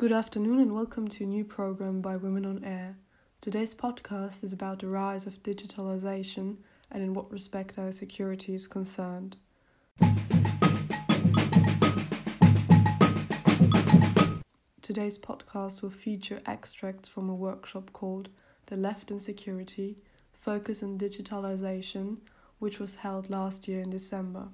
Good afternoon and welcome to a new program by Women on Air. Today's podcast is about the rise of digitalization and in what respect our security is concerned. Today's podcast will feature extracts from a workshop called The Left in Security Focus on Digitalization, which was held last year in December.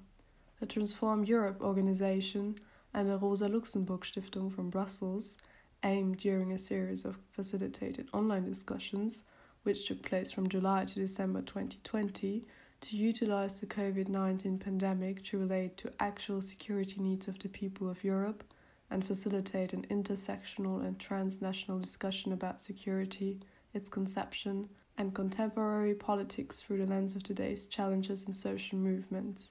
The Transform Europe organization and the Rosa Luxemburg Stiftung from Brussels aimed during a series of facilitated online discussions, which took place from July to December 2020, to utilize the COVID 19 pandemic to relate to actual security needs of the people of Europe and facilitate an intersectional and transnational discussion about security, its conception, and contemporary politics through the lens of today's challenges and social movements.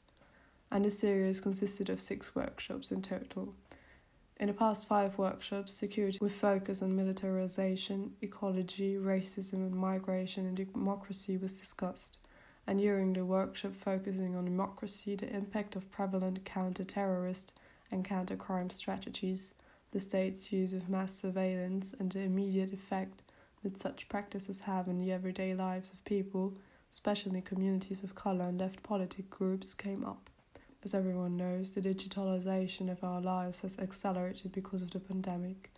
And the series consisted of six workshops in total. In the past five workshops, security with focus on militarization, ecology, racism, and migration and democracy was discussed. And during the workshop focusing on democracy, the impact of prevalent counter terrorist and counter crime strategies, the state's use of mass surveillance, and the immediate effect that such practices have in the everyday lives of people, especially communities of color and left politic groups, came up. As everyone knows, the digitalization of our lives has accelerated because of the pandemic.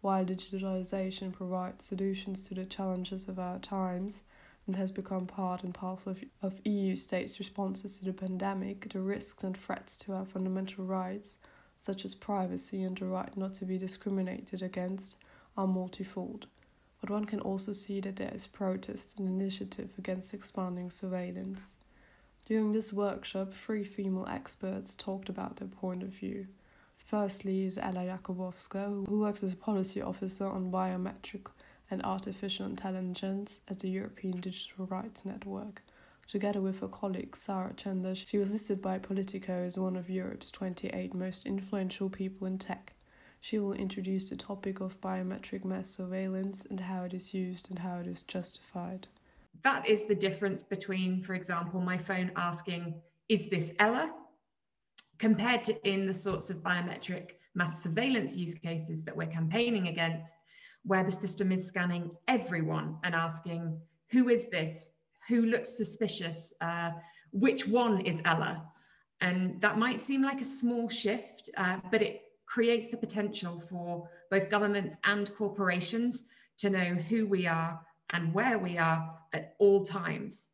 While digitalization provides solutions to the challenges of our times and has become part and parcel of, of EU states' responses to the pandemic, the risks and threats to our fundamental rights, such as privacy and the right not to be discriminated against, are multifold. But one can also see that there is protest and initiative against expanding surveillance. During this workshop, three female experts talked about their point of view. Firstly is Ella Jakubowska, who works as a policy officer on biometric and artificial intelligence at the European Digital Rights Network. Together with her colleague Sarah Chander, she was listed by Politico as one of Europe's 28 most influential people in tech. She will introduce the topic of biometric mass surveillance and how it is used and how it is justified. That is the difference between, for example, my phone asking, Is this Ella? compared to in the sorts of biometric mass surveillance use cases that we're campaigning against, where the system is scanning everyone and asking, Who is this? Who looks suspicious? Uh, which one is Ella? And that might seem like a small shift, uh, but it creates the potential for both governments and corporations to know who we are and where we are at all times.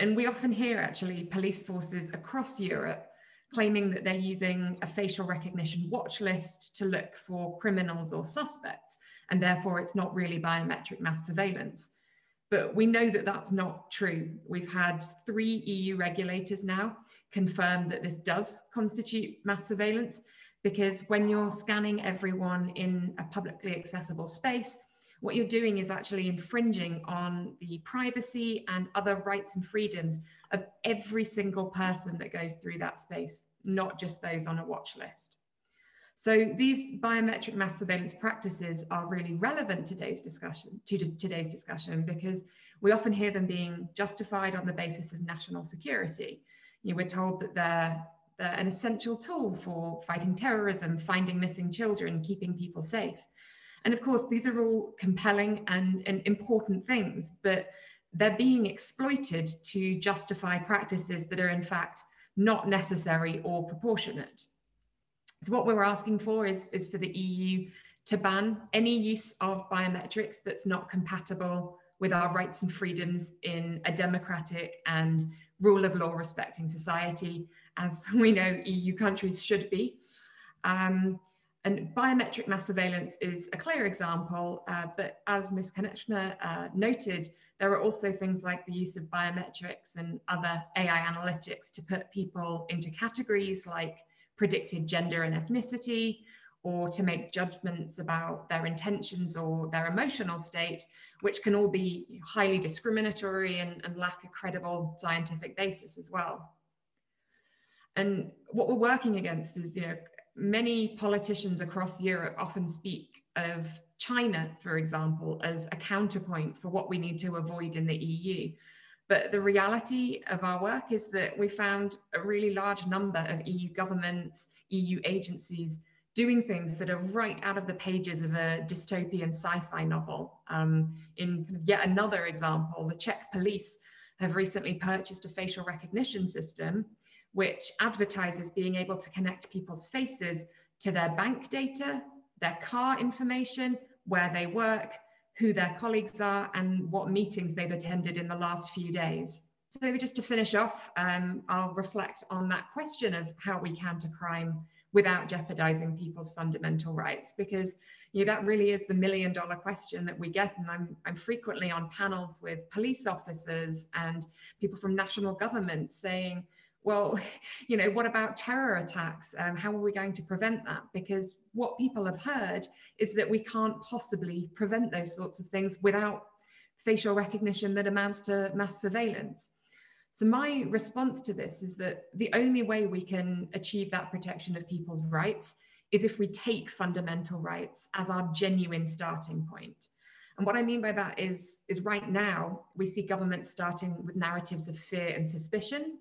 And we often hear actually police forces across Europe claiming that they're using a facial recognition watch list to look for criminals or suspects, and therefore it's not really biometric mass surveillance. But we know that that's not true. We've had three EU regulators now confirm that this does constitute mass surveillance because when you're scanning everyone in a publicly accessible space, what you're doing is actually infringing on the privacy and other rights and freedoms of every single person that goes through that space, not just those on a watch list. So these biometric mass surveillance practices are really relevant to today's discussion, to today's discussion because we often hear them being justified on the basis of national security. You know, we're told that they're, they're an essential tool for fighting terrorism, finding missing children, keeping people safe. And of course, these are all compelling and, and important things, but they're being exploited to justify practices that are in fact not necessary or proportionate. So what we're asking for is, is for the EU to ban any use of biometrics that's not compatible with our rights and freedoms in a democratic and rule of law respecting society, as we know EU countries should be. Um, and biometric mass surveillance is a clear example, uh, but as Ms. Konečná uh, noted, there are also things like the use of biometrics and other AI analytics to put people into categories like predicted gender and ethnicity, or to make judgments about their intentions or their emotional state, which can all be highly discriminatory and, and lack a credible scientific basis as well. And what we're working against is, you know, many politicians across Europe often speak of China, for example, as a counterpoint for what we need to avoid in the EU. But the reality of our work is that we found a really large number of EU governments, EU agencies doing things that are right out of the pages of a dystopian sci-fi novel. Um, in yet another example, the Czech police have recently purchased a facial recognition system which advertises being able to connect people's faces to their bank data, their car information, where they work, who their colleagues are, and what meetings they've attended in the last few days. So maybe just to finish off, um, I'll reflect on that question of how we counter crime without jeopardizing people's fundamental rights because you know, that really is the million dollar question that we get and I'm, I'm frequently on panels with police officers and people from national governments saying well you know what about terror attacks um, how are we going to prevent that because what people have heard is that we can't possibly prevent those sorts of things without facial recognition that amounts to mass surveillance so, my response to this is that the only way we can achieve that protection of people's rights is if we take fundamental rights as our genuine starting point. And what I mean by that is, is right now, we see governments starting with narratives of fear and suspicion.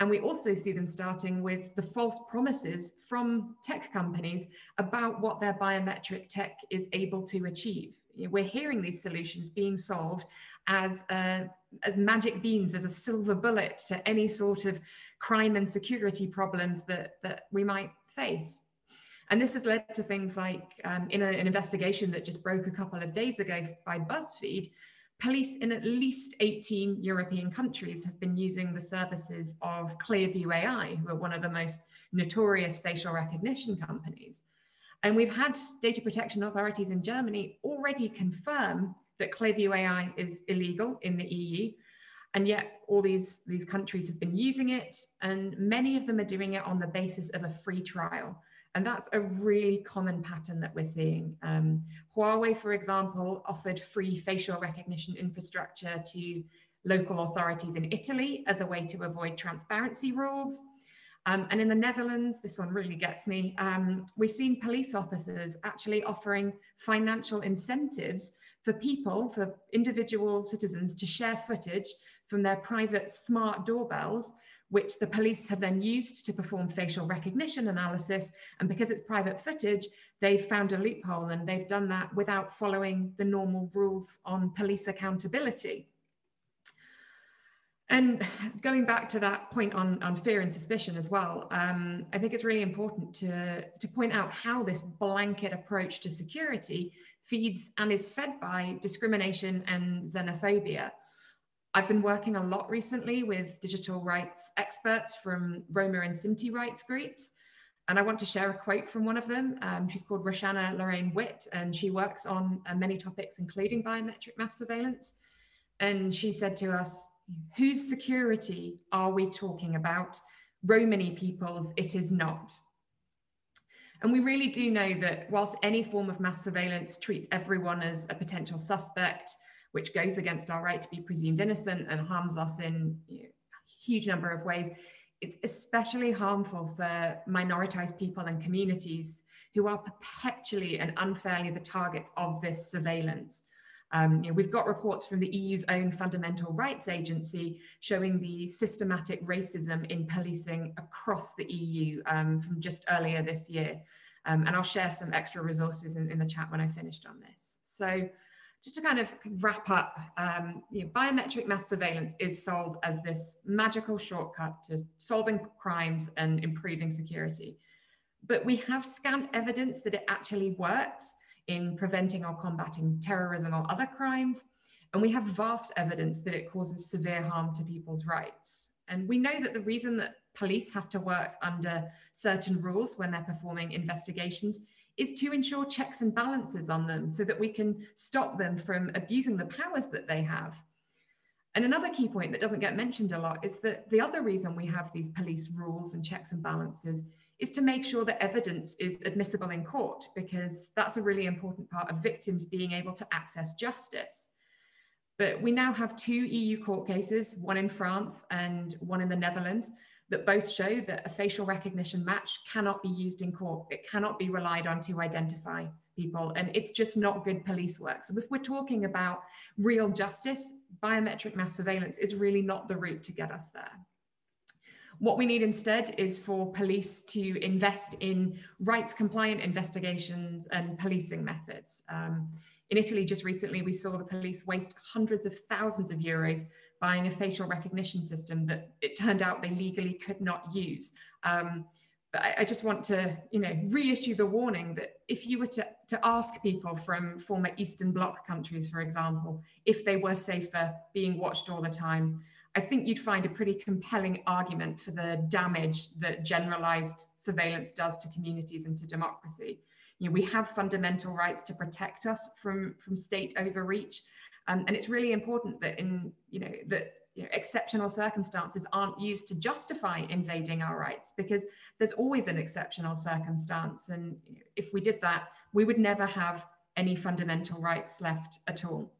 And we also see them starting with the false promises from tech companies about what their biometric tech is able to achieve. We're hearing these solutions being solved as, uh, as magic beans, as a silver bullet to any sort of crime and security problems that, that we might face. And this has led to things like um, in a, an investigation that just broke a couple of days ago by BuzzFeed, police in at least 18 European countries have been using the services of Clearview AI, who are one of the most notorious facial recognition companies. And we've had data protection authorities in Germany already confirm that Clearview AI is illegal in the EU. And yet all these, these countries have been using it, and many of them are doing it on the basis of a free trial. And that's a really common pattern that we're seeing. Um, Huawei, for example, offered free facial recognition infrastructure to local authorities in Italy as a way to avoid transparency rules. Um, and in the Netherlands, this one really gets me, um, we've seen police officers actually offering financial incentives for people, for individual citizens to share footage from their private smart doorbells, which the police have then used to perform facial recognition analysis. And because it's private footage, they've found a loophole and they've done that without following the normal rules on police accountability. And going back to that point on, on fear and suspicion as well, um, I think it's really important to, to point out how this blanket approach to security feeds and is fed by discrimination and xenophobia. I've been working a lot recently with digital rights experts from Roma and Sinti rights groups. And I want to share a quote from one of them. Um, she's called Roxanna Lorraine Witt, and she works on uh, many topics, including biometric mass surveillance. And she said to us, Whose security are we talking about? Romani people's, it is not. And we really do know that whilst any form of mass surveillance treats everyone as a potential suspect, which goes against our right to be presumed innocent and harms us in you know, a huge number of ways, it's especially harmful for minoritized people and communities who are perpetually and unfairly the targets of this surveillance. Um, you know, we've got reports from the EU's own Fundamental Rights Agency showing the systematic racism in policing across the EU um, from just earlier this year. Um, and I'll share some extra resources in, in, the chat when I finished on this. So just to kind of wrap up, um, you know, biometric mass surveillance is sold as this magical shortcut to solving crimes and improving security. But we have scant evidence that it actually works in preventing or combating terrorism or other crimes. And we have vast evidence that it causes severe harm to people's rights. And we know that the reason that police have to work under certain rules when they're performing investigations is to ensure checks and balances on them so that we can stop them from abusing the powers that they have. And another key point that doesn't get mentioned a lot is that the other reason we have these police rules and checks and balances is to make sure that evidence is admissible in court, because that's a really important part of victims being able to access justice. But we now have two EU court cases, one in France and one in the Netherlands, that both show that a facial recognition match cannot be used in court. It cannot be relied on to identify people, and it's just not good police work. So, if we're talking about real justice, biometric mass surveillance is really not the route to get us there. What we need instead is for police to invest in rights compliant investigations and policing methods. Um, in Italy, just recently, we saw the police waste hundreds of thousands of euros buying a facial recognition system that it turned out they legally could not use. Um, but I, I, just want to, you know, reissue the warning that if you were to, to ask people from former Eastern Bloc countries, for example, if they were safer being watched all the time, I think you'd find a pretty compelling argument for the damage that generalized surveillance does to communities and to democracy. You know, we have fundamental rights to protect us from, from state overreach. Um, and it's really important that in, you know, that you know, exceptional circumstances aren't used to justify invading our rights because there's always an exceptional circumstance. And if we did that, we would never have any fundamental rights left at all.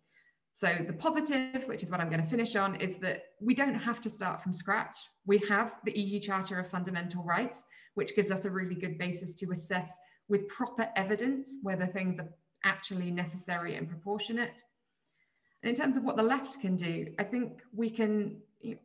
So the positive, which is what I'm going to finish on, is that we don't have to start from scratch. We have the EU Charter of Fundamental Rights, which gives us a really good basis to assess with proper evidence whether things are actually necessary and proportionate. And in terms of what the left can do, I think we can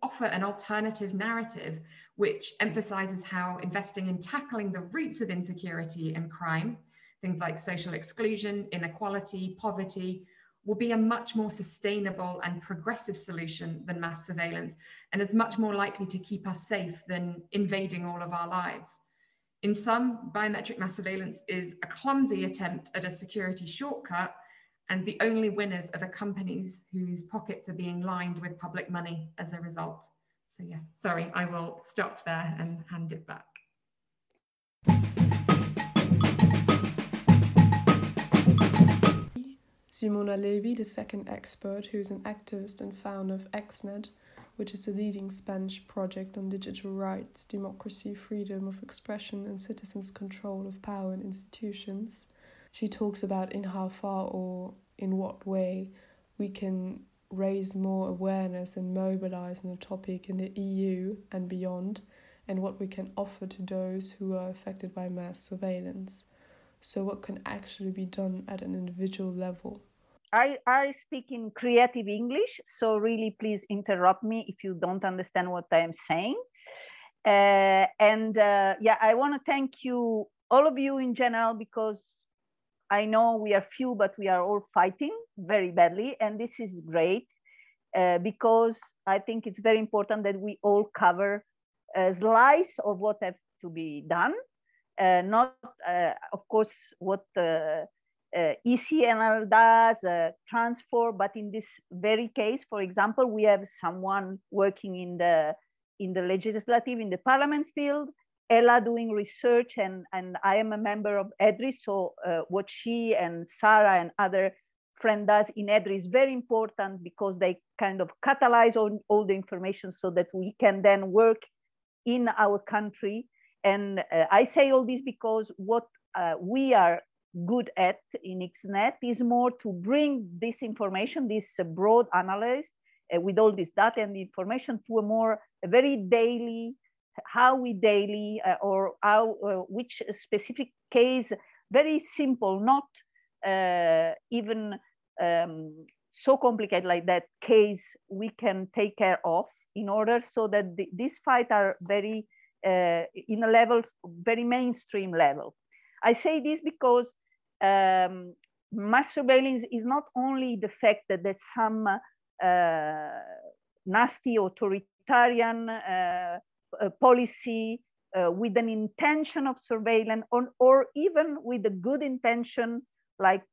offer an alternative narrative which emphasizes how investing in tackling the roots of insecurity and crime, things like social exclusion, inequality, poverty, will be a much more sustainable and progressive solution than mass surveillance and is much more likely to keep us safe than invading all of our lives. In sum, biometric mass surveillance is a clumsy attempt at a security shortcut, and the only winners are the companies whose pockets are being lined with public money as a result. So yes, sorry, I will stop there and hand it back. Simona Levi, the second expert, who is an activist and founder of XNet, which is the leading Spanish project on digital rights, democracy, freedom of expression, and citizens' control of power and institutions. She talks about in how far or in what way we can raise more awareness and mobilize on the topic in the EU and beyond, and what we can offer to those who are affected by mass surveillance. So, what can actually be done at an individual level? I, I speak in creative English, so really please interrupt me if you don't understand what I'm saying. Uh, and uh, yeah, I want to thank you, all of you in general, because I know we are few, but we are all fighting very badly. And this is great uh, because I think it's very important that we all cover a slice of what has to be done. Uh, not, uh, of course, what uh, ECNL does, uh, transfer, but in this very case, for example, we have someone working in the in the legislative, in the parliament field, Ella doing research, and, and I am a member of EDRI, so uh, what she and Sarah and other friend does in EDRI is very important because they kind of catalyze all, all the information so that we can then work in our country. And uh, I say all this because what uh, we are good at in XNet is more to bring this information, this broad analysis uh, with all this data and information to a more a very daily, how we daily uh, or how, uh, which specific case, very simple, not uh, even um, so complicated like that case we can take care of in order so that the, these fight are very uh, in a level, very mainstream level. I say this because um, mass surveillance is not only the fact that there's some uh, nasty authoritarian uh, policy uh, with an intention of surveillance or, or even with a good intention like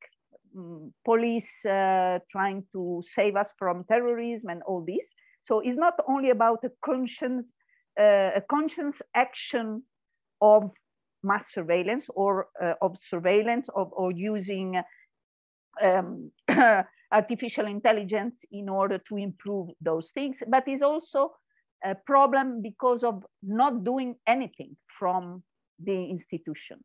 um, police uh, trying to save us from terrorism and all this. So it's not only about a conscience, uh, a conscience action of mass surveillance or uh, of surveillance of, or using um, artificial intelligence in order to improve those things, but is also a problem because of not doing anything from the institutions.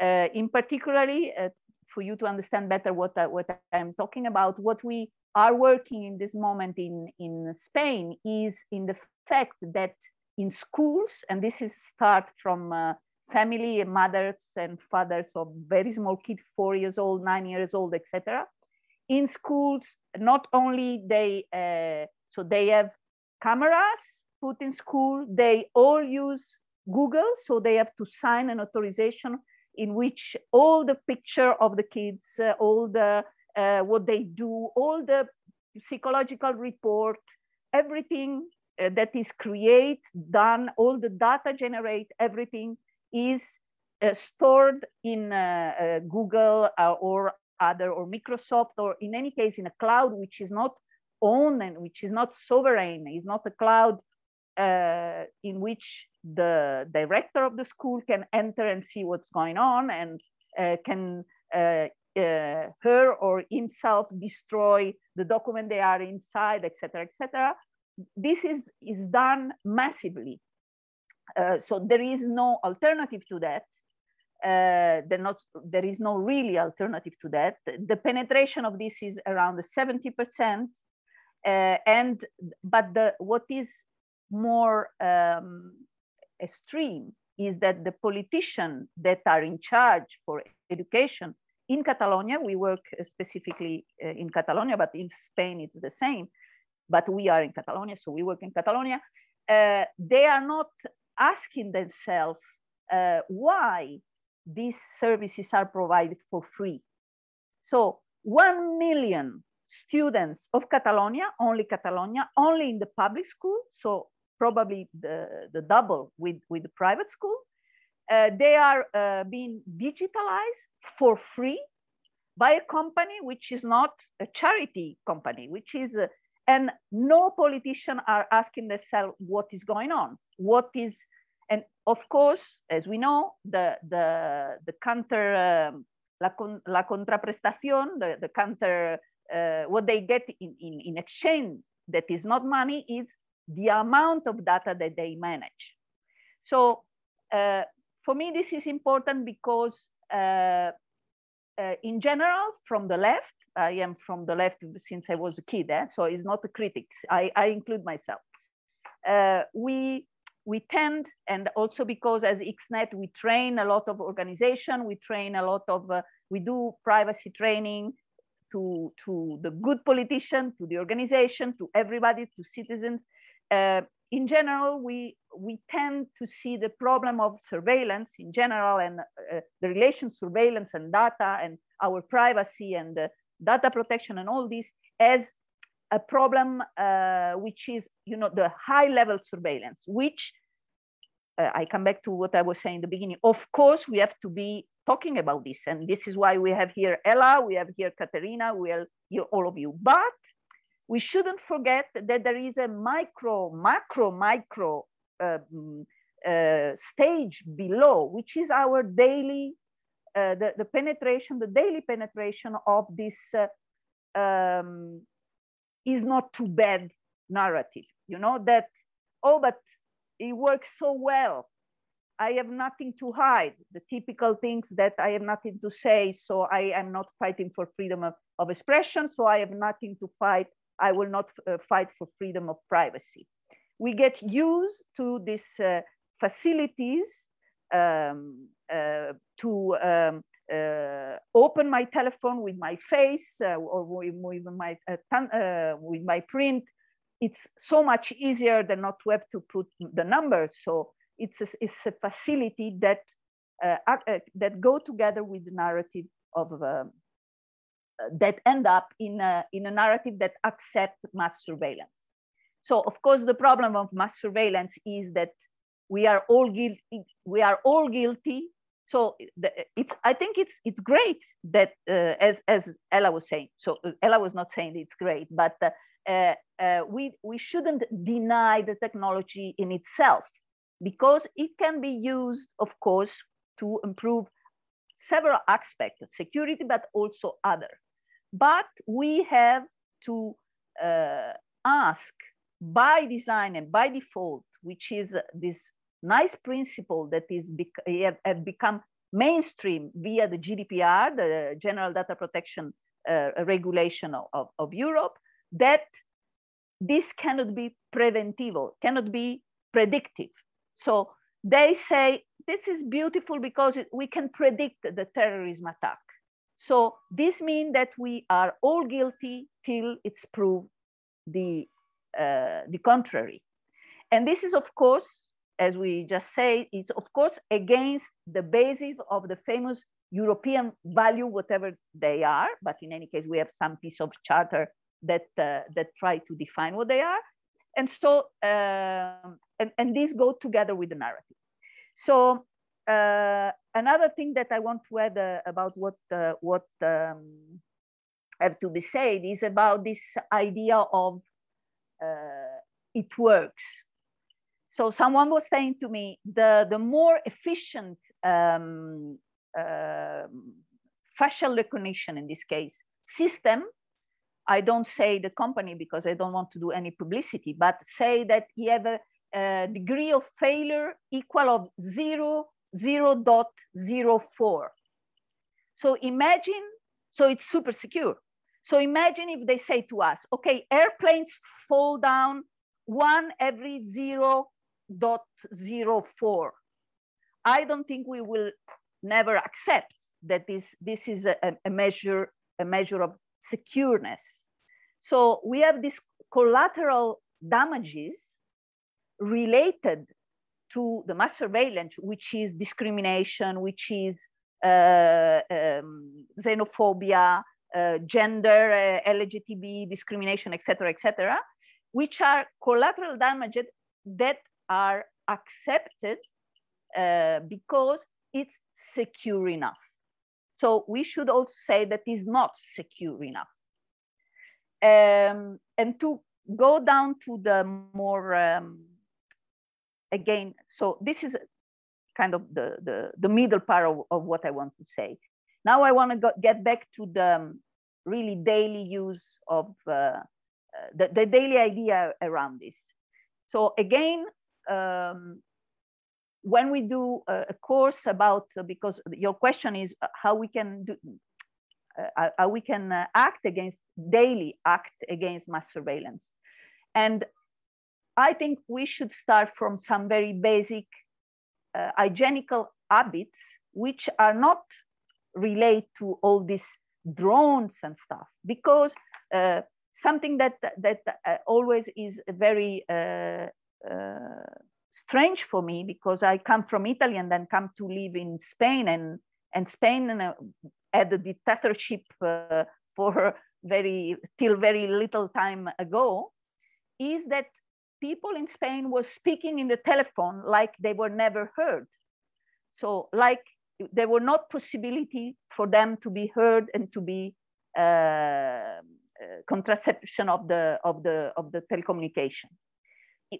Uh, in particularly, uh, for you to understand better what, I, what I'm talking about, what we are working in this moment in, in Spain is in the fact that in schools, and this is start from uh, family mothers and fathers of very small kids, four years old, nine years old, etc. In schools, not only they, uh, so they have cameras put in school, they all use Google, so they have to sign an authorization in which all the picture of the kids, uh, all the uh, what they do, all the psychological report, everything uh, that is create, done, all the data generate, everything is uh, stored in uh, uh, Google or other or Microsoft or in any case in a cloud which is not owned and which is not sovereign, is not a cloud in which the director of the school can enter and see what's going on and can uh, her or himself destroy the document they are inside, etc., etc. This is, is done massively. Uh, so there is no alternative to that. Uh, not, there is no really alternative to that. The penetration of this is around 70%. Uh, and but the what is more um, extreme is that the politicians that are in charge for education in Catalonia, we work specifically uh, in Catalonia, but in Spain it's the same. But we are in Catalonia, so we work in Catalonia. Uh, they are not asking themselves uh, why these services are provided for free. So 1 million students of Catalonia, only Catalonia, only in the public school, so probably the, the double with, with the private school. Uh, they are uh, being digitalized for free by a company which is not a charity company, which is, uh, and no politician are asking themselves what is going on, what is, and of course, as we know, the, the, the counter, um, la, con, la contraprestación, the, the counter, uh, what they get in, in, in exchange that is not money is the amount of data that they manage. So uh, for me, this is important because uh, uh, in general, from the left, I am from the left since I was a kid, eh? so it's not a critic. I, I include myself. Uh, we we tend, and also because as XNet, we train a lot of organization, we train a lot of, uh, we do privacy training to, to the good politician, to the organization, to everybody, to citizens. Uh, in general, we, we tend to see the problem of surveillance in general and uh, the relation surveillance and data and our privacy and uh, data protection and all this as a problem uh, which is, you know, the high level surveillance, which uh, I come back to what I was saying in the beginning. Of course, we have to be talking about this. And this is why we have here Ella, we have here Katerina, we have here all of you. But we shouldn't forget that there is a micro, macro, micro um, uh, stage below, which is our daily, uh, the, the penetration, the daily penetration of this uh, um, is not too bad narrative. You know, that, oh, but it works so well. I have nothing to hide, the typical things that I have nothing to say, so I am not fighting for freedom of, of expression, so I have nothing to fight I will not uh, fight for freedom of privacy. We get used to these uh, facilities um, uh, to um, uh, open my telephone with my face uh, or with, with my, uh, with my print. It's so much easier than not to have to put the numbers. So it's a, it's a facility that, that go together with the narrative of um, that end up in a, in a narrative that accept mass surveillance. So of course, the problem of mass surveillance is that we are all guilty. We are all guilty. So the, it's, I think it's it's great that uh, as as Ella was saying. So uh, Ella was not saying it's great, but uh, uh, uh, we we shouldn't deny the technology in itself because it can be used, of course, to improve several aspects security, but also other. But we have to uh, ask by design and by default, which is this nice principle that is bec- have become mainstream via the GDPR, the General Data Protection uh, Regulation of, of, of, Europe, that this cannot be preventivo, cannot be predictive. So they say this is beautiful because we can predict the terrorism attack. So this means that we are all guilty till it's proved the, uh, the contrary. And this is, of course, as we just say, it's of course against the basis of the famous European value, whatever they are. But in any case, we have some piece of charter that uh, that try to define what they are, and so uh, and and these go together with the narrative. So uh, another thing that I want to add uh, about what uh, what um, have to be said is about this idea of uh, it works so someone was saying to me, the, the more efficient um, uh, facial recognition in this case system, I don't say the company because I don't want to do any publicity, but say that you have a, a degree of failure equal of zero, 0 0.04. So imagine, so it's super secure. So imagine if they say to us, okay, airplanes fall down one every zero 0.04. I don't think we will never accept that this, this is a, a measure, a measure of secureness. So we have these collateral damages related to the mass surveillance, which is discrimination, which is uh, um, xenophobia, uh, gender, uh, LGTB discrimination, etc., etc., which are collateral damages that are accepted uh, because it's secure enough. So we should also say that is not secure enough. Um, and to go down to the more, um, again, so this is kind of the, the, the middle part of, of what I want to say. Now I want to get back to the um, really daily use of uh, uh, the, the daily idea around this. So again, um, when we do a, course about, uh, because your question is uh, how we can do, uh, how we can uh, act against, daily act against mass surveillance. And I think we should start from some very basic uh, hygienical habits, which are not relate to all these drones and stuff, because uh, something that that uh, always is very uh, uh, strange for me because I come from Italy and then come to live in Spain and and Spain uh, had a dictatorship uh, for very till very little time ago is that people in Spain were speaking in the telephone like they were never heard. So like there were not possibility for them to be heard and to be uh, uh, contraception of the of the of the telecommunication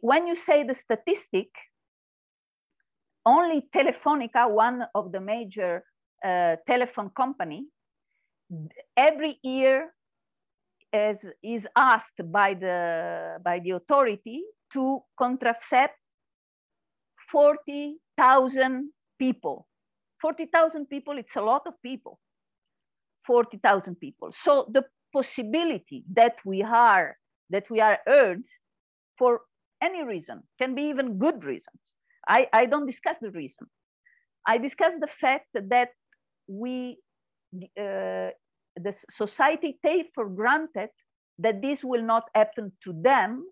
when you say the statistic, only Telefonica, one of the major uh, telephone company, every year is, is asked by the, by the authority to contracept 40,000 people. 40,000 people, it's a lot of people. 40,000 people. So the possibility that we are, that we are heard for any reason, can be even good reasons. I, I don't discuss the reason. I discuss the fact that we, uh, the society take for granted that this will not happen to them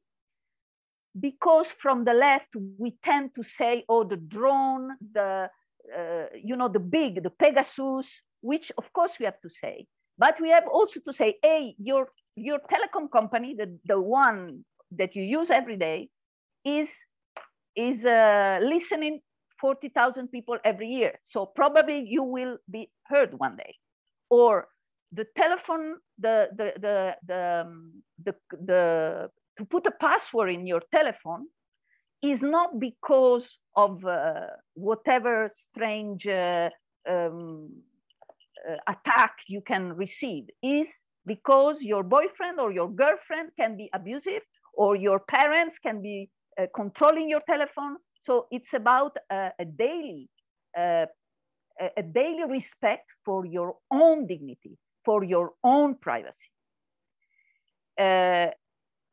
because from the left we tend to say oh the drone the uh, you know the big the pegasus which of course we have to say but we have also to say hey your your telecom company the, the one that you use every day is, is uh, listening 40,000 people every year. So probably you will be heard one day. Or the telephone, the, the, the, the, um, the, the to put a password in your telephone is not because of uh, whatever strange uh, um, uh, attack you can receive is because your boyfriend or your girlfriend can be abusive or your parents can be controlling your telephone. So it's about uh, a daily, uh, a daily respect for your own dignity, for your own privacy. Uh,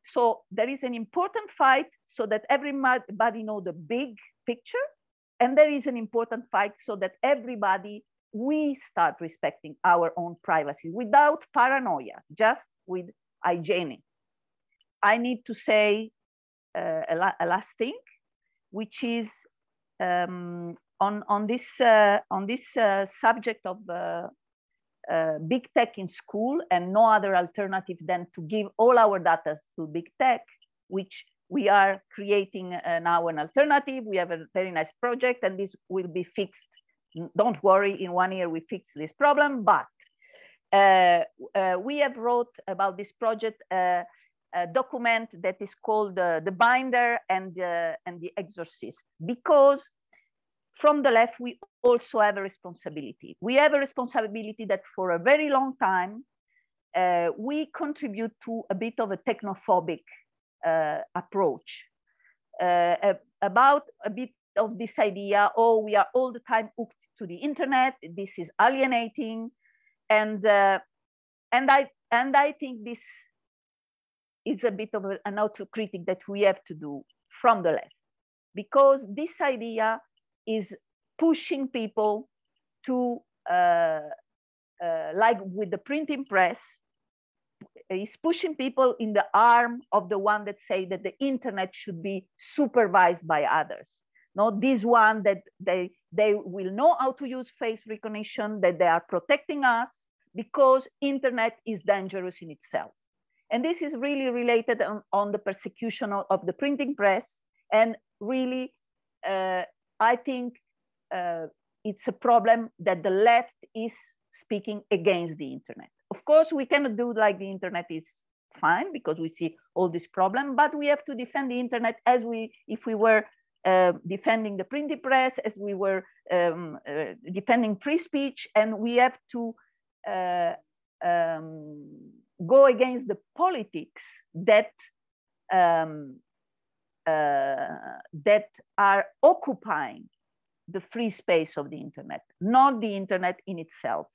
so there is an important fight so that everybody know the big picture, and there is an important fight so that everybody we start respecting our own privacy without paranoia, just with hygiene. I need to say uh, a, a, last thing, which is um, on, on this, uh, on this uh, subject of uh, uh, big tech in school and no other alternative than to give all our data to big tech, which we are creating uh, now an alternative. We have a very nice project and this will be fixed. Don't worry, in one year we fix this problem, but uh, uh, we have wrote about this project uh, document that is called the binder and, uh, and the exorcist because from the left we also have a responsibility. We have a responsibility that for a very long time uh, we contribute to a bit of a technophobic uh, approach about a bit of this idea, oh, we are all the time hooked to the internet, this is alienating, and uh, and I and I think this is a bit of an autocritic that we have to do from the left, because this idea is pushing people to uh, uh, like with the printing press is pushing people in the arm of the one that say that the internet should be supervised by others. Not this one that they they will know how to use face recognition that they are protecting us because internet is dangerous in itself and this is really related on, on the persecution of, of, the printing press. And really uh, i think uh, it's a problem that the left is speaking against the internet. Of course we cannot do like the internet is fine because we see all this problem but we have to defend the internet as we if we were uh, defending the printing press, as we were um, uh, defending free speech, and we have to uh, um, go against the politics that um, uh, that are occupying the free space of the internet, not the internet in itself.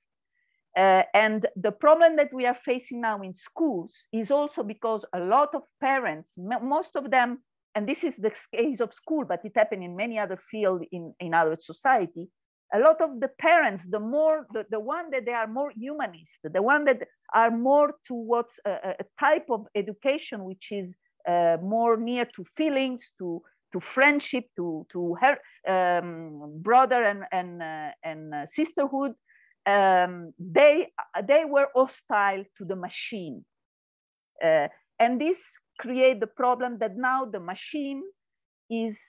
Uh, and the problem that we are facing now in schools is also because a lot of parents, most of them and this is the case of school, but it happened in many other fields in, in our society. A lot of the parents, the more, the, the one that they are more humanist, the one that are more towards a, a type of education which is uh, more near to feelings, to, to friendship, to, to her um, brother and, and, uh, and uh, sisterhood, um, they, they were hostile to the machine. Uh, and this create the problem that now the machine is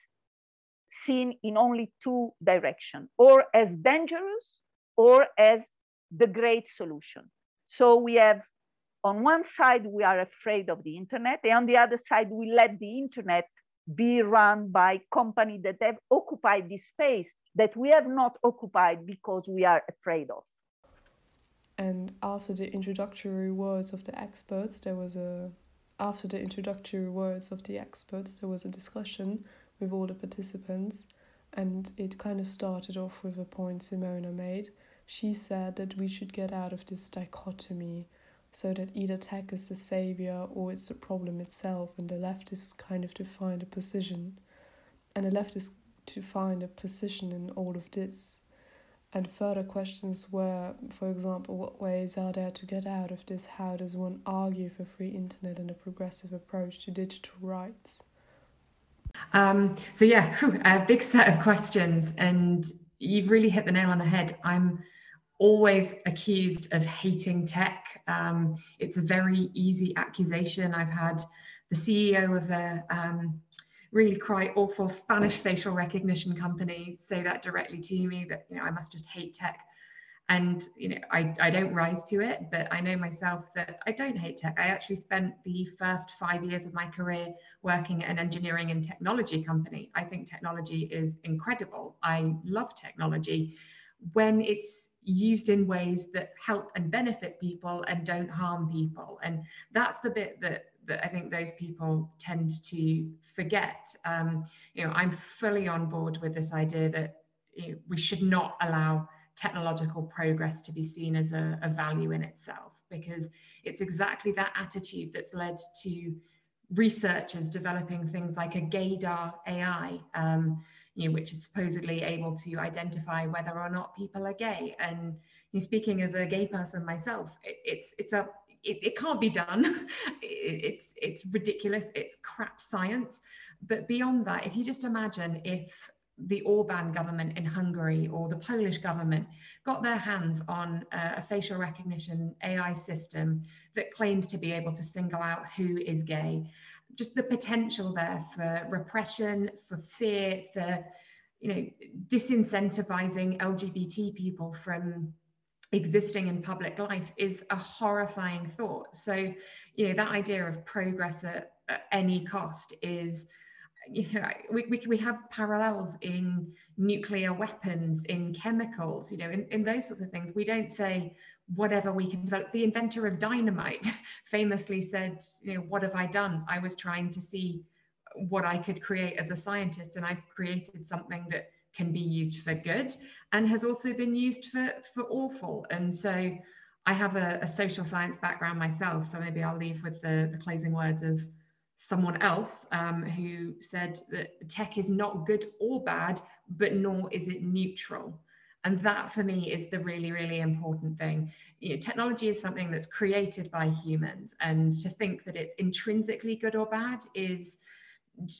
seen in only two directions, or as dangerous or as the great solution. So we have, on one side, we are afraid of the internet, and on the other side, we let the internet be run by companies that have occupied this space that we have not occupied because we are afraid of. And after the introductory words of the experts, there was a after the introductory words of the experts, there was a discussion with all the participants, and it kind of started off with a point Simona made. She said that we should get out of this dichotomy so that either tech is the savior or it's the problem itself, and the left is kind of to find a position. And the left is to find a position in all of this. And further questions were, for example, what ways are there to get out of this? How does one argue for free internet and a progressive approach to digital rights? Um, so yeah, whew, a big set of questions, and you've really hit the nail on the head. I'm always accused of hating tech. Um, it's a very easy accusation. I've had the CEO of a um, really quite awful Spanish facial recognition company say that directly to me that, you know, I must just hate tech. And, you know, I, I don't rise to it, but I know myself that I don't hate tech. I actually spent the first five years of my career working at an engineering and technology company. I think technology is incredible. I love technology when it's used in ways that help and benefit people and don't harm people and that's the bit that that I think those people tend to forget. Um, you know, I'm fully on board with this idea that you know, we should not allow technological progress to be seen as a, a value in itself, because it's exactly that attitude that's led to researchers developing things like a gaydar AI, um, you know, which is supposedly able to identify whether or not people are gay. And you know, speaking as a gay person myself, it, it's it's a it, it can't be done. it, it's it's ridiculous. It's crap science. But beyond that, if you just imagine if the Orban government in Hungary or the Polish government got their hands on a, a facial recognition AI system that claims to be able to single out who is gay. Just the potential there for repression, for fear, for you know, disincentivizing LGBT people from existing in public life is a horrifying thought. So, you know, that idea of progress at, at any cost is you know, we, we, we have parallels in nuclear weapons, in chemicals, you know, in, in those sorts of things. We don't say whatever we can develop. The inventor of dynamite famously said, you know, what have I done? I was trying to see what I could create as a scientist, and I've created something that can be used for good and has also been used for, for awful. And so I have a, a social science background myself, so maybe I'll leave with the, the closing words of someone else um, who said that tech is not good or bad, but nor is it neutral. And that for me is the really, really important thing. You know, technology is something that's created by humans, and to think that it's intrinsically good or bad is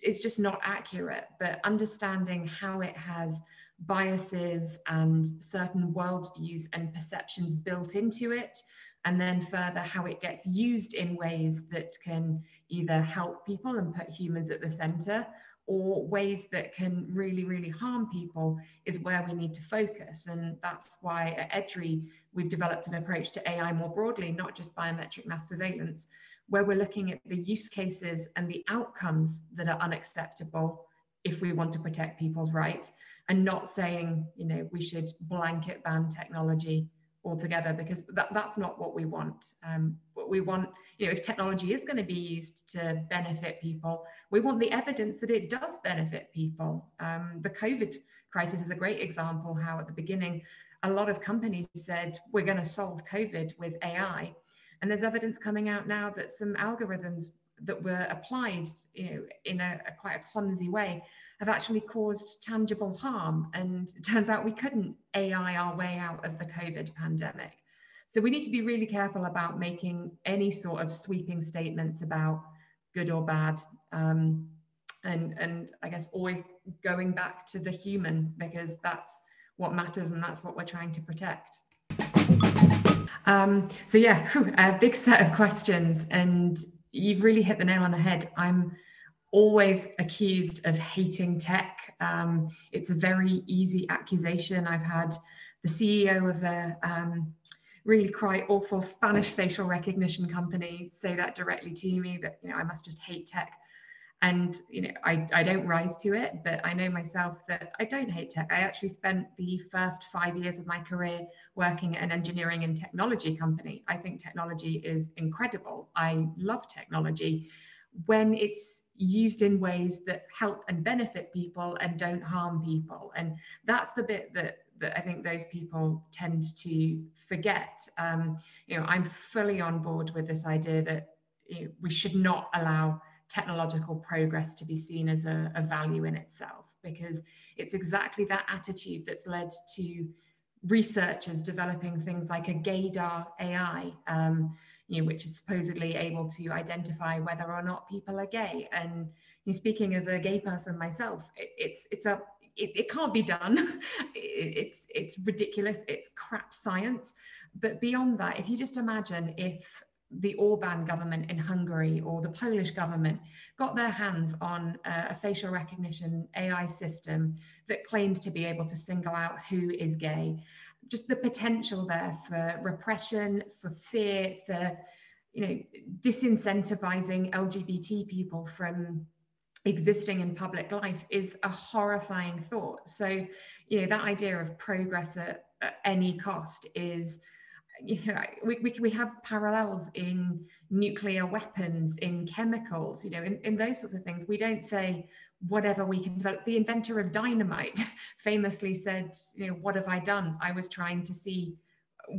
is just not accurate. But understanding how it has biases and certain worldviews and perceptions built into it and then further how it gets used in ways that can either help people and put humans at the center or ways that can really, really harm people is where we need to focus. And that's why at EDRI, we've developed an approach to AI more broadly, not just biometric mass surveillance, where we're looking at the use cases and the outcomes that are unacceptable if we want to protect people's rights and not saying, you know, we should blanket ban technology altogether because that, that's not what we want. Um, what we want, you know, if technology is going to be used to benefit people, we want the evidence that it does benefit people. Um, the COVID crisis is a great example how at the beginning, a lot of companies said, we're going to solve COVID with AI. And there's evidence coming out now that some algorithms that were applied you know, in a, a quite a clumsy way have actually caused tangible harm. And it turns out we couldn't AI our way out of the COVID pandemic. So we need to be really careful about making any sort of sweeping statements about good or bad. Um, and, and I guess always going back to the human because that's what matters and that's what we're trying to protect. Um, so yeah, whew, a big set of questions, and you've really hit the nail on the head. I'm always accused of hating tech. Um, it's a very easy accusation. I've had the CEO of a um, really quite awful Spanish facial recognition company say that directly to me that you know I must just hate tech. And you know, I, I don't rise to it, but I know myself that I don't hate tech. I actually spent the first five years of my career working at an engineering and technology company. I think technology is incredible. I love technology when it's used in ways that help and benefit people and don't harm people. And that's the bit that that I think those people tend to forget. Um, you know, I'm fully on board with this idea that you know, we should not allow technological progress to be seen as a, a value in itself, because it's exactly that attitude that's led to researchers developing things like a gaydar AI. Um, you know, which is supposedly able to identify whether or not people are gay. And you know, speaking as a gay person myself, it, it's it's a it, it can't be done. it, it's it's ridiculous. It's crap science. But beyond that, if you just imagine if the Orban government in Hungary or the Polish government got their hands on a, a, facial recognition AI system that claims to be able to single out who is gay just the potential there for repression, for fear, for you know, disincentivizing LGBT people from existing in public life is a horrifying thought. So, you know, that idea of progress at, at any cost is you know, we, we, we have parallels in nuclear weapons, in chemicals, you know, in, in those sorts of things. We don't say whatever we can develop. The inventor of dynamite famously said, you know, what have I done? I was trying to see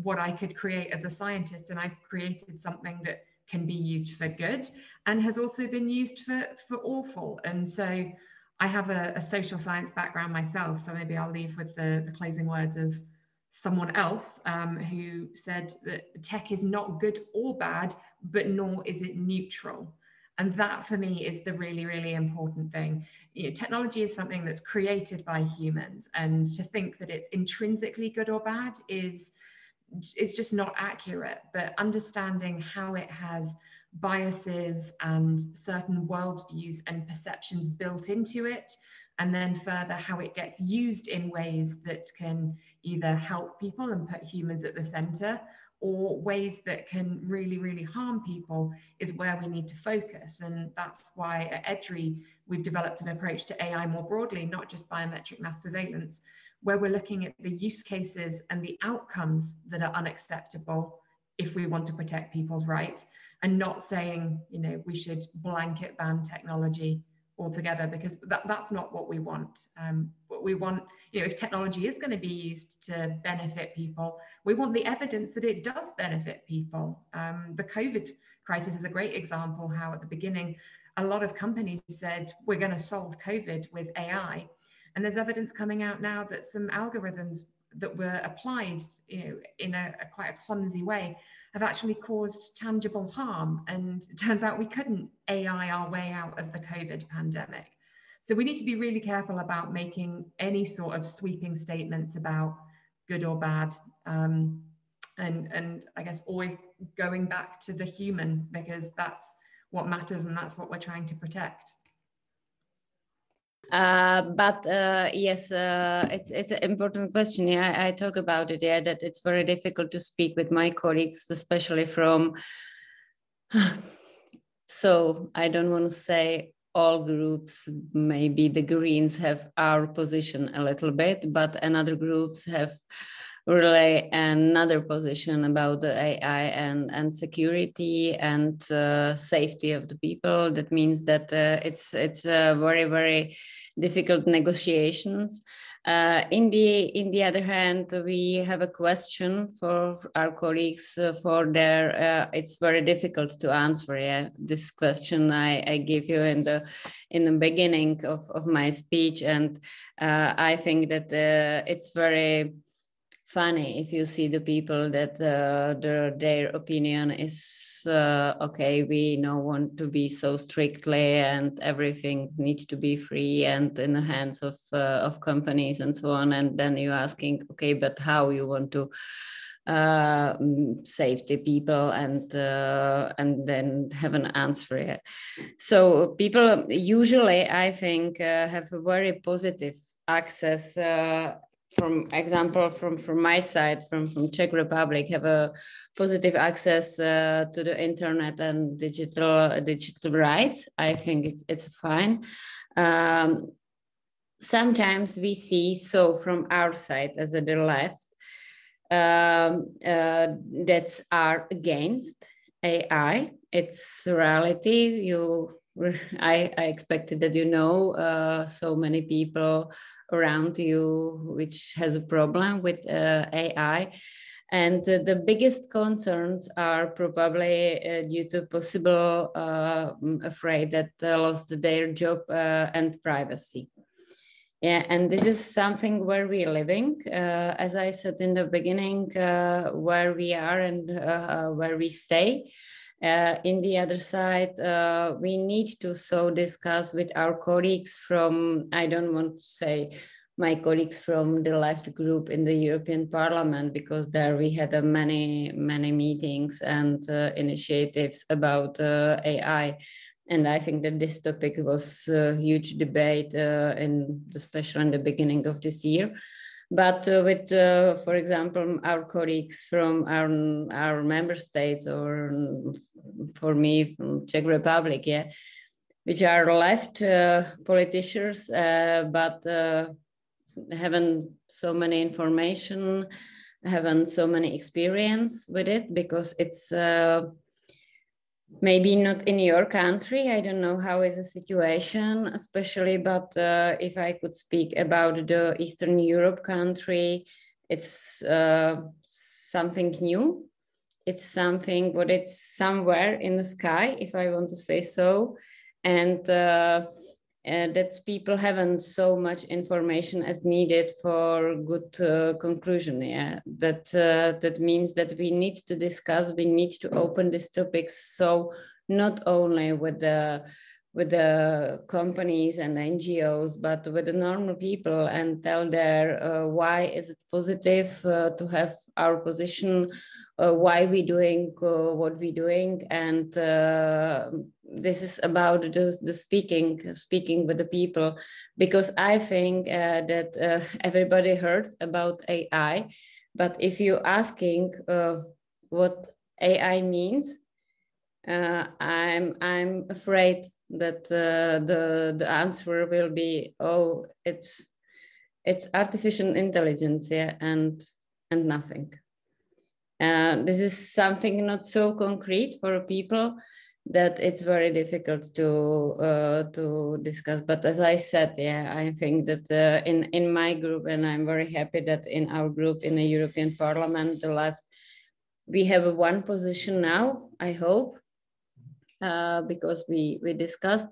what I could create as a scientist, and I've created something that can be used for good and has also been used for, for awful. And so I have a, a social science background myself, so maybe I'll leave with the, the closing words of someone else um, who said that tech is not good or bad, but nor is it neutral. And that for me is the really, really important thing. You know, technology is something that's created by humans, and to think that it's intrinsically good or bad is is just not accurate. But understanding how it has biases and certain worldviews and perceptions built into it, and then further how it gets used in ways that can either help people and put humans at the center or ways that can really, really harm people is where we need to focus. And that's why at EDRI, we've developed an approach to AI more broadly, not just biometric mass surveillance, where we're looking at the use cases and the outcomes that are unacceptable if we want to protect people's rights and not saying, you know, we should blanket ban technology altogether because that, that's not what we want. Um, what we want, you know, if technology is going to be used to benefit people, we want the evidence that it does benefit people. Um, the COVID crisis is a great example how at the beginning, a lot of companies said, we're going to solve COVID with AI. And there's evidence coming out now that some algorithms that were applied you know, in a, a quite a clumsy way have actually caused tangible harm. And it turns out we couldn't AI our way out of the COVID pandemic. So we need to be really careful about making any sort of sweeping statements about good or bad. Um, and, and I guess always going back to the human because that's what matters and that's what we're trying to protect. Uh, but uh, yes, uh, it's it's an important question. Yeah, I, I, talk about it. Yeah, that it's very difficult to speak with my colleagues, especially from. so I don't want to say all groups. Maybe the Greens have our position a little bit, but another groups have really another position about the AI and, and security and uh, safety of the people. That means that uh, it's it's a very very difficult negotiations. Uh, in the in the other hand, we have a question for our colleagues uh, for their. Uh, it's very difficult to answer. Yeah, this question I, I give you in the in the beginning of, of my speech, and uh, I think that it's very funny if you see the people that uh, their their opinion is uh, okay we don't want to be so strictly and everything needs to be free and in the hands of uh, of companies and so on and then you're asking okay but how you want to uh, save the people and uh, and then have an answer it. So people usually, I think, uh, have a very positive access uh, from example from from my side from from czech republic have a positive access uh, to the internet and digital digital rights. I think it's it's fine. Um, sometimes we see so from our side as a the left um, uh, that are against ai it's reality. You I, I expected that you know uh, so many people around you which has a problem with uh, AI. And uh, the biggest concerns are probably uh, due to possible uh, afraid that uh, lost their job and privacy. Yeah, and this is something where we're living, as I said in the beginning, where we are and where we stay. Uh, in the other side, uh, we need to so discuss with our colleagues from, I don't want to say my colleagues from the left group in the European Parliament, because there we had uh, many, many meetings and uh, initiatives about uh, AI. And I think that this topic was a huge debate in, especially in the beginning of this year. But uh, with, uh, for example, our colleagues from our, our member states, or for me from Czech Republic, yeah, which are left uh, politicians, but haven't so many information haven't so many experience with it because it's maybe not in your country i don't know how is the situation especially but uh, if i could speak about the eastern europe country it's uh, something new. It's something but it's somewhere in the sky if i want to say so. And uh, uh, that people haven't so much information as needed for good uh, conclusion yeah? That uh, that means that we need to discuss we need to open these topics. So not only with the with the companies and ngos but with the normal people and tell their uh, why is it positive uh, to have our position uh, why we doing what we doing and this is about the, the speaking speaking with the people. Because i think uh, that uh, everybody heard about ai but if you're asking uh, what ai means uh, i'm i'm afraid that uh, the the answer will be oh it's it's artificial intelligence yeah and and nothing uh, this is something not so concrete for people that it's very difficult to uh, to discuss. But as I said, yeah, I think that uh, in in my group, and I'm very happy that in our group in the European Parliament, the left, we have a one position now. I hope uh, because we we discussed.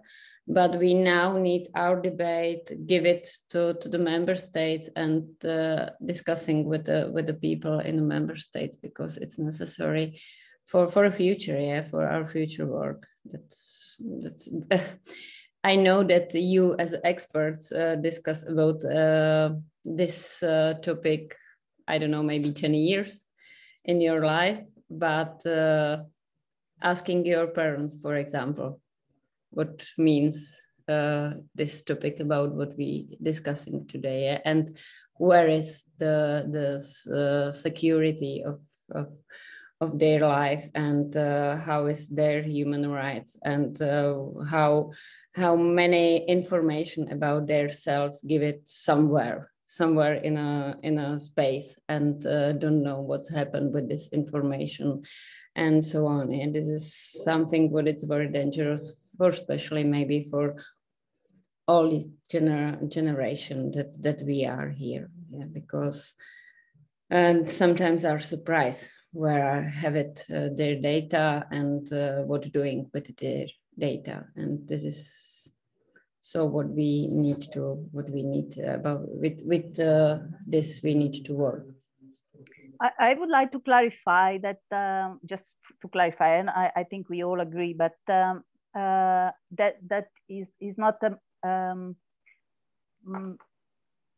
But we now need our debate, give it to, to the member states, and uh, discussing with the with the people in the member states because it's necessary for for a future yeah for our future work. That's that's i know that you as experts uh, discuss about uh, this uh, topic i don't know maybe 10 years in your life but uh, asking your parents for example what means uh, this topic about what we discussing today. And where is the the uh, security of, of of their life and uh, how is their human rights and uh, how how many information about their themselves give it somewhere somewhere in a in a space and uh, don't know what's happened with this information and so on. And this is something what it's very dangerous for especially maybe for all this gener- generation that that we are here. Yeah, because and sometimes are surprised where I have it uh, their data and uh, what doing with their data. And this is so what we need to what we need about with with uh, this we need to work I, I would like to clarify that um, just to clarify and I, I think we all agree but um, uh, that that is is not a um, mm,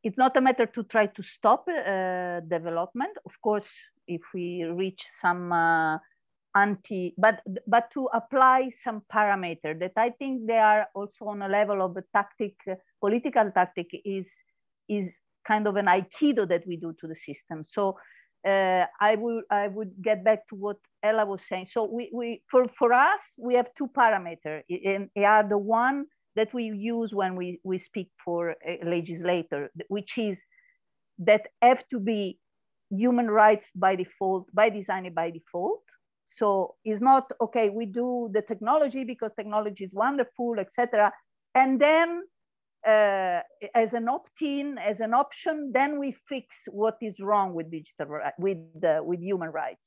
it's not a matter to try to stop uh, development. Of course, if we reach some uh, anti, but but to apply some parameter that I think they are also on a level of a tactic, political tactic is is kind of an aikido that we do to the system. So uh, I would I would get back to what Ella was saying. So we, we for for us we have two parameters, and they are the one that we use when we, we speak for a legislator, which is that have to be human rights by default, by design and by default. So it's not, okay, we do the technology because technology is wonderful, etc. And then uh, as an opt-in, as an option, then we fix what is wrong with digital, with, uh, with human rights.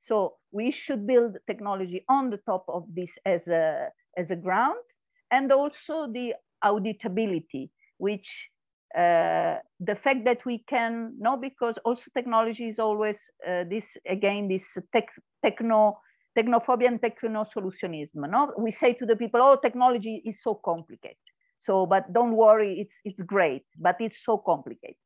So we should build technology on the top of this as a, as a ground and also the auditability, which uh, the fact that we can know because also technology is always uh, this again this tech, techno technophobia and techno solutionism. No, we say to the people, "Oh, technology is so complicated." So, but don't worry, it's it's great, but it's so complicated.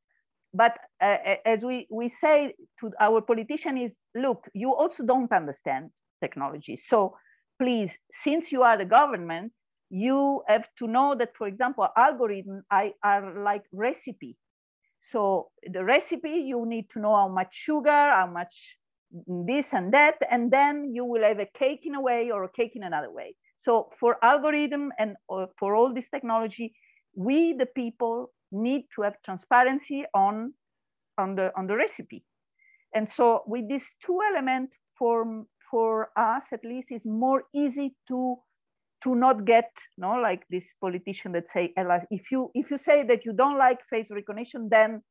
But uh, as we we say to our politician is, look, you also don't understand technology. So please, since you are the government, you have to know that, for example, algorithms are like recipe. So the recipe, you need to know how much sugar, how much this and that, and then you will have a cake in a way or a cake in another way. So for algorithm and uh, for all this technology, we, the people, need to have transparency on, on, the, on the recipe. And so with these two elements for, for us at least is more easy to to not get no like this politician that say if you if you say that you don't like face recognition then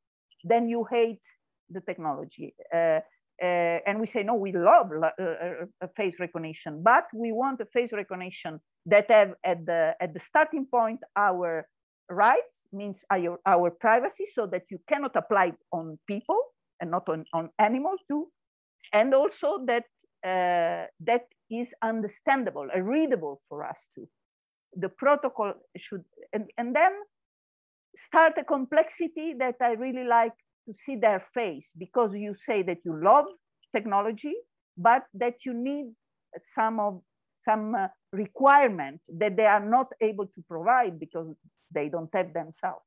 then you hate the technology uh, uh, and we say no we love uh, uh, face recognition but we want a face recognition that have at the at the starting point our rights means our, our privacy so that you cannot apply on people and not on, on animals too. And also that uh, that is understandable and readable for us too. The protocol should, and, and then start a complexity that I really like to see their face because you say that you love technology, but that you need some of some uh, requirement that they are not able to provide because they don't have themselves.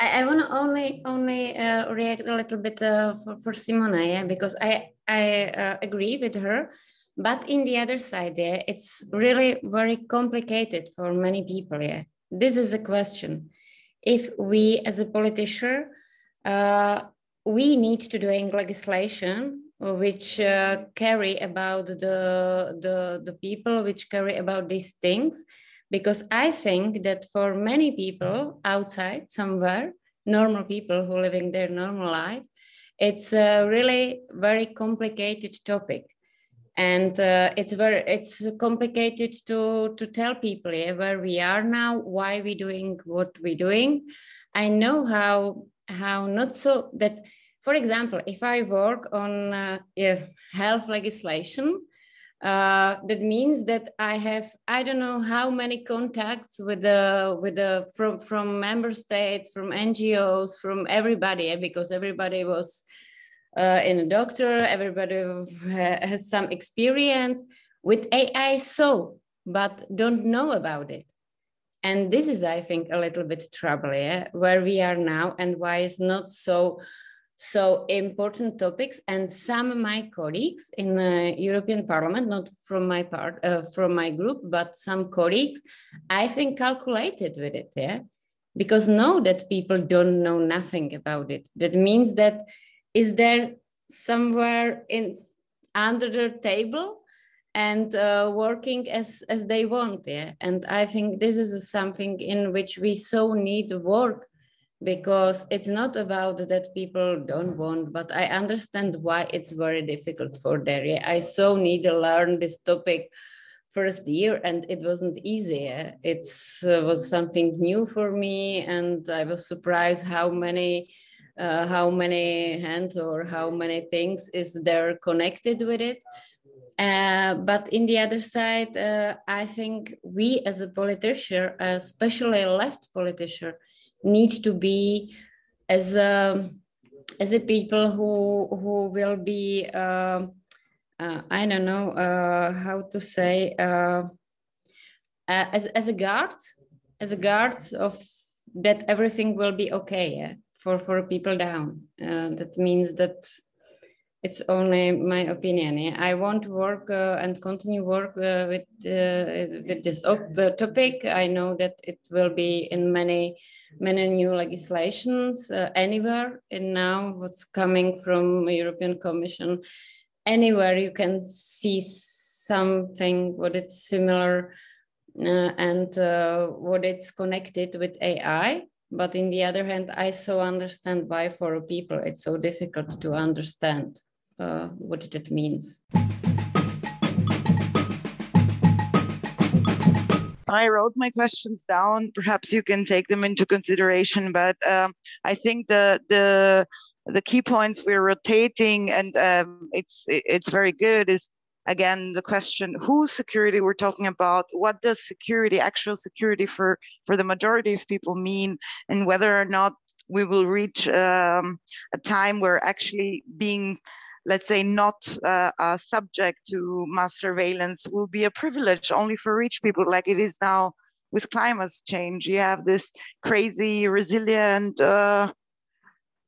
I, I want to only only uh, react a little bit uh, for, for Simona, yeah, because I I uh, agree with her, but in the other side, yeah, it's really very complicated for many people. Yeah, this is a question. If we, as a politician, uh, we need to doing legislation which uh, carry about the, the the people which carry about these things because I think that for many people outside somewhere, normal people who living their normal life, it's a really very complicated topic. And uh, it's very it's complicated to to tell people yeah, where we are now, why we're doing what we're doing. I know how how not so that, for example, if I work on uh, health legislation, uh, that means that I have I don't know how many contacts with the with the from from member states, from NGOs, from everybody eh, because everybody was uh, in a doctor, everybody has some experience with AI, so but don't know about it. And this is, I think, a little bit trouble, yeah, where we are now, and why it's not so so important topics and some of my colleagues in the European Parliament, not from my part, uh, from my group, but some colleagues, I think calculated with it, yeah, because know that people don't know nothing about it. That means that is there somewhere in under the table and uh, working as as they want, yeah. And I think this is something in which we so need work because it's not about that people don't want, but I understand why it's very difficult for them. I so need to learn this topic first year and it wasn't easy. It uh, was something new for me and I was surprised how many uh, how many hands or how many things is there connected with it. Uh, but in the other side, uh, I think we as a politician, especially a left politician, need to be as a as a people who who will be uh, uh, I don't know uh, how to say as as a guard as a guard of that everything will be okay yeah, for for people down. Uh, that means that it's only my opinion. I want to work uh, and continue work uh, with uh, with this topic. I know that it will be in many many new legislations uh, anywhere. And now what's coming from European Commission, anywhere you can see something what it's similar uh, and uh, what it's connected with AI. But in the other hand, I so understand why for people it's so difficult to understand uh, what it means. I wrote my questions down. Perhaps you can take them into consideration, but um, I think the the the key points we're rotating, and um, it's it's very good. Is again the question whose security we're talking about what does security actual security for for the majority of people mean and whether or not we will reach um, a time where actually being let's say, not uh, subject to mass surveillance will be a privilege only for rich people, like it is now with climate change. You have this crazy, resilient uh,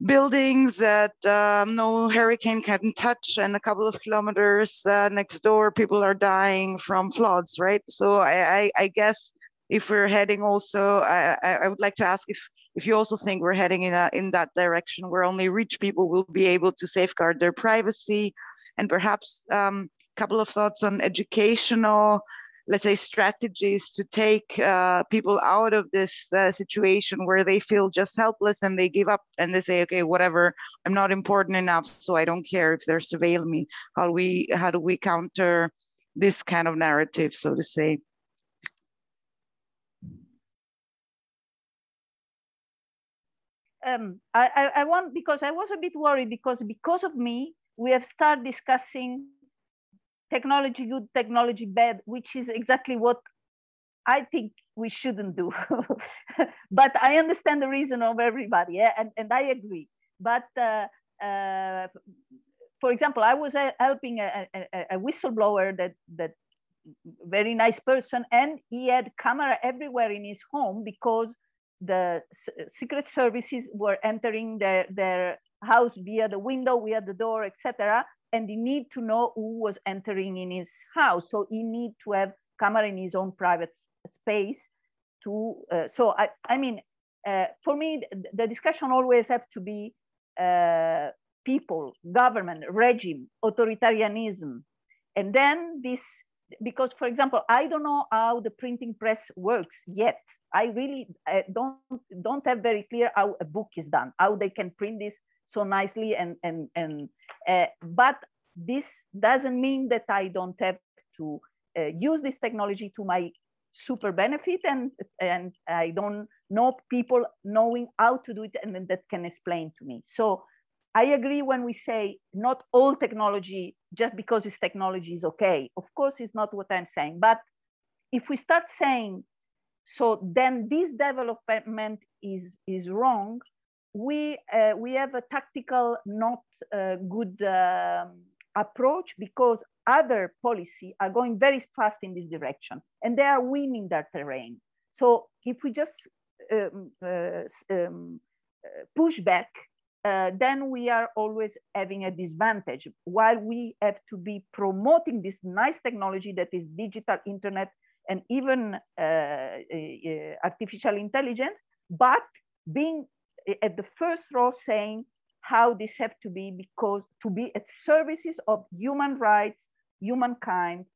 buildings that uh, no hurricane can touch, and a couple of kilometers uh, next door, people are dying from floods, right? So I, I, I guess if we're heading also, I, I would like to ask if if you also think we're heading in, a, in that direction where only rich people will be able to safeguard their privacy, and perhaps a um, couple of thoughts on educational let's say strategies to take uh, people out of this uh, situation where they feel just helpless and they give up and they say okay whatever. I'm not important enough so i don't care if they're surveilling me. How do we how do we counter this kind of narrative so to say? Um, I, I, I want because I was a bit worried because because of me we have started discussing technology good, technology bad, which is exactly what I think we shouldn't do. but I understand the reason of everybody, yeah? and, and I agree. But uh, uh, for example, I was uh, helping a, a, a, whistleblower that, that very nice person, and he had camera everywhere in his home because the secret services were entering their, their house via the window, via the door, etc and he need to know who was entering in his house. So he need to have camera in his own private space to, uh, so I, I mean, uh, for me, the, discussion always have to be uh, people, government, regime, authoritarianism. And then this, because for example, I don't know how the printing press works yet. I really I don't, don't have very clear how a book is done, how they can print this so nicely and and and uh, but this doesn't mean that i don't have to uh, use this technology to my super benefit and and i don't know people knowing how to do it and that can explain to me. So i agree when we say not all technology just because it's technology is okay of course it's not what i'm saying but if we start saying so then this development is is wrong. We uh, we have a tactical not uh, good um, approach because other policy are going very fast in this direction and they are winning their terrain. So if we just um, uh, um, uh, push back uh, then we are always having a disadvantage while we have to be promoting this nice technology that is digital internet and even uh, artificial intelligence but being at the first row saying how this have to be because to be at services of human rights, humankind,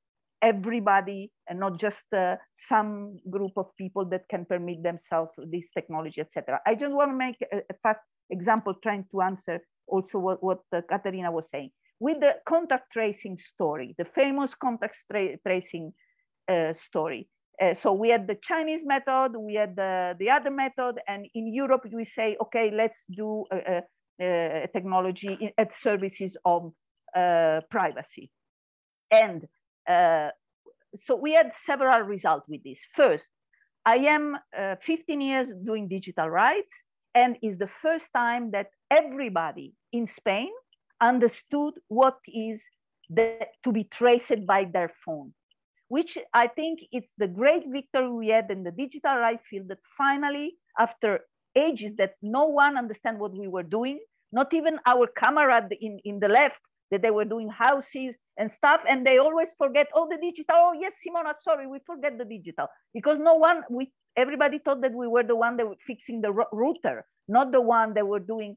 everybody, and not just uh, some group of people that can permit themselves this technology, etc. I just want to make a, a, fast example trying to answer also what, what uh, Katerina was saying. With the contact tracing story, the famous contact tra tracing uh, story, uh, so we had the Chinese method, we had the, the other method, and in Europe we say, okay, let's do a, a, a technology at services of uh, privacy. And uh, so we had several results with this. First, I am uh, 15 years doing digital rights, and is the first time that everybody in Spain understood what is the, to be traced by their phone which I think it's the great victory we had in the digital right field that finally, after ages that no one understand what we were doing, not even our comrade in, in the left, that they were doing houses and stuff, and they always forget, oh, the digital, oh, yes, Simona, sorry, we forget the digital. Because no one, we everybody thought that we were the one that were fixing the router, not the one that were doing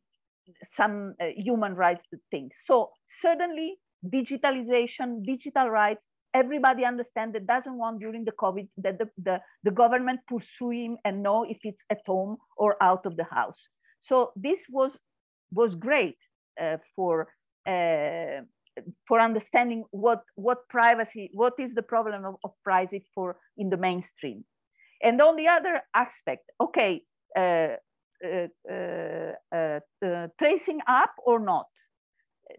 some uh, human rights things. So certainly digitalization, digital rights everybody understand that doesn't want during the COVID that the, the, the government pursue him and know if it's at home or out of the house. So this was, was great uh, for, uh, for understanding what, what privacy, what is the problem of, of privacy for in the mainstream. And on the other aspect, okay, uh, uh, uh, uh tracing up or not?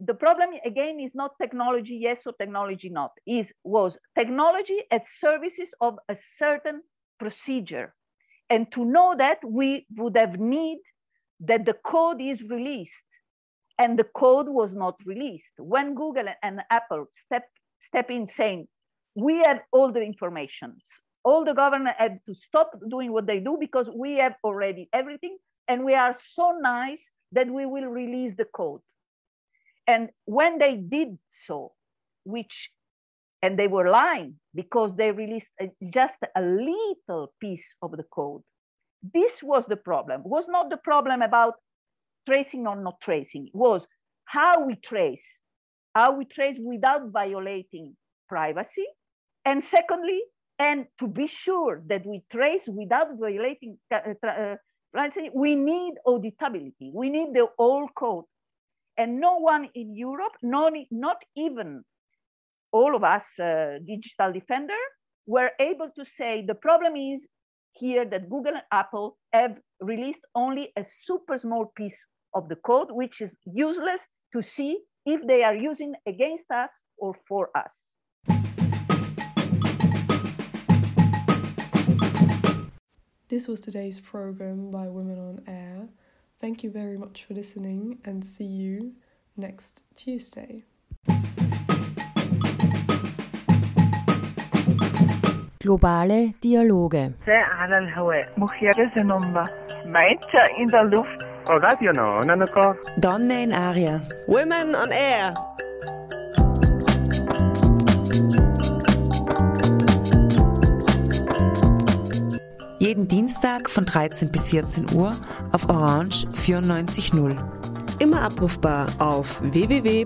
The problem again is not technology yes or technology not is was technology at services of a certain procedure. And to know that we would have need that the code is released. And the code was not released. When google and apple step step in saying we have all the information all the government had to stop doing what they do because we have already everything and we are so nice that we will release the code and when they did so, which, and they were lying because they released a, just a little piece of the code, this was the problem. It was not the problem about tracing or not tracing. It was how we trace, how we trace without violating privacy. And secondly, and to be sure that we trace without violating uh, uh, we need auditability. We need the whole code. And no one in Europe, not, not even all of us uh, digital defender, were able to say the problem is here that Google and Apple have released only a super small piece of the code, which is useless to see if they are using against us or for us. This was today's program by Women on Air. Thank you very much for listening and see you next Tuesday. Globale Dialoge. in der Luft. Donne in aria. Women on air. Jeden Dienstag von 13 bis 14 Uhr auf Orange 94.0. Immer abrufbar auf www.noso.at.